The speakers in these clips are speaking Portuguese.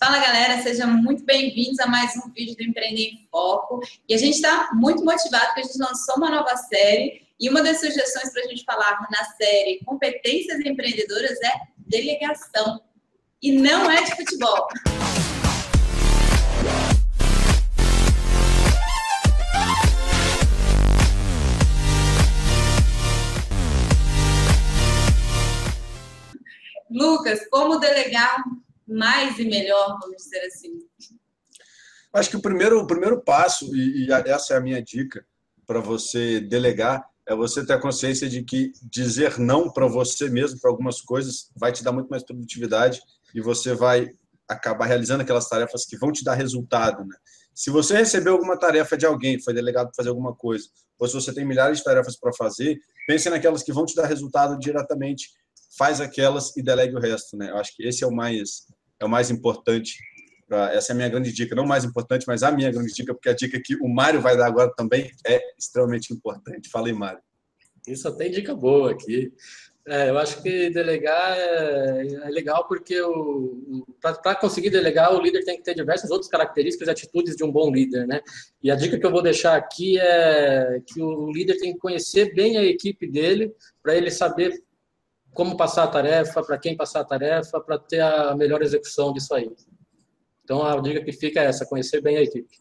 Fala galera, sejam muito bem-vindos a mais um vídeo do Empreender em Foco. E a gente está muito motivado porque a gente lançou uma nova série e uma das sugestões para a gente falar na série Competências Empreendedoras é delegação. E não é de futebol. Lucas, como delegar mais e melhor, vamos dizer assim? Acho que o primeiro, o primeiro passo, e, e essa é a minha dica para você delegar, é você ter a consciência de que dizer não para você mesmo, para algumas coisas, vai te dar muito mais produtividade e você vai acabar realizando aquelas tarefas que vão te dar resultado. Né? Se você recebeu alguma tarefa de alguém, foi delegado para fazer alguma coisa, ou se você tem milhares de tarefas para fazer, pense naquelas que vão te dar resultado diretamente, faz aquelas e delegue o resto. Né? Eu acho que esse é o mais é o mais importante. Essa é a minha grande dica, não mais importante, mas a minha grande dica, porque a dica que o Mário vai dar agora também é extremamente importante. Fala aí, Mário. Isso tem dica boa aqui. É, eu acho que delegar é, é legal porque para conseguir delegar, o líder tem que ter diversas outras características e atitudes de um bom líder, né? E a dica que eu vou deixar aqui é que o líder tem que conhecer bem a equipe dele para ele saber como passar a tarefa, para quem passar a tarefa, para ter a melhor execução disso aí. Então, a dica que fica é essa, conhecer bem a equipe.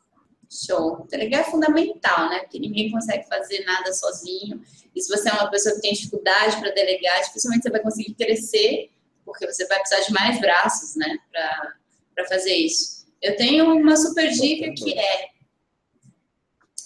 Show. Delegar é fundamental, né? Porque ninguém consegue fazer nada sozinho. E se você é uma pessoa que tem dificuldade para delegar, dificilmente você vai conseguir crescer, porque você vai precisar de mais braços, né, para fazer isso. Eu tenho uma super dica que é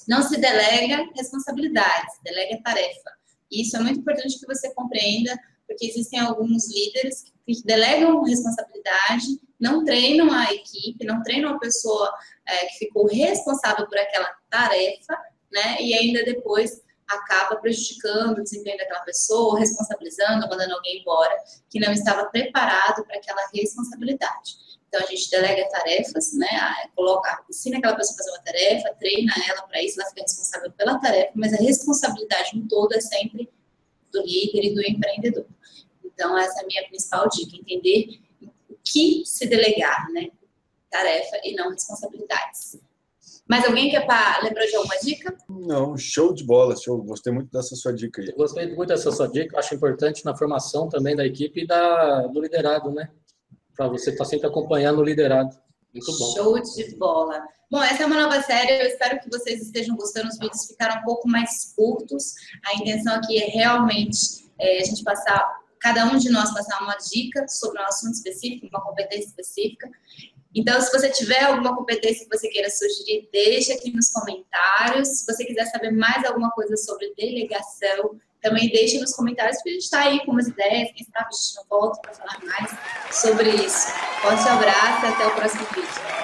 não se delega responsabilidades, delega tarefa. E isso é muito importante que você compreenda porque existem alguns líderes que delegam responsabilidade, não treinam a equipe, não treinam a pessoa é, que ficou responsável por aquela tarefa, né? E ainda depois acaba prejudicando o desempenho daquela pessoa, responsabilizando, mandando alguém embora que não estava preparado para aquela responsabilidade. Então a gente delega tarefas, né? Coloca, ensina aquela pessoa a fazer uma tarefa, treina ela para isso, ela fica responsável pela tarefa, mas a responsabilidade no todo é sempre do líder e do empreendedor. Então, essa é a minha principal dica, entender o que se delegar, né? Tarefa e não responsabilidades. Mais alguém quer para lembrou de alguma dica? Não, show de bola, show. Gostei muito dessa sua dica aí. Gostei muito dessa sua dica, acho importante na formação também da equipe e da, do liderado, né? Para você estar tá sempre acompanhando o liderado. Muito bom. Show de bola. Bom, essa é uma nova série. Eu espero que vocês estejam gostando. Os vídeos ficaram um pouco mais curtos. A intenção aqui é realmente é, a gente passar cada um de nós passar uma dica sobre um assunto específico, uma competência específica. Então, se você tiver alguma competência que você queira sugerir, deixa aqui nos comentários. Se você quiser saber mais alguma coisa sobre delegação, também deixe nos comentários, porque a gente está aí com umas ideias, quem sabe a gente não volta para falar mais sobre isso. Forte abraço e até o próximo vídeo.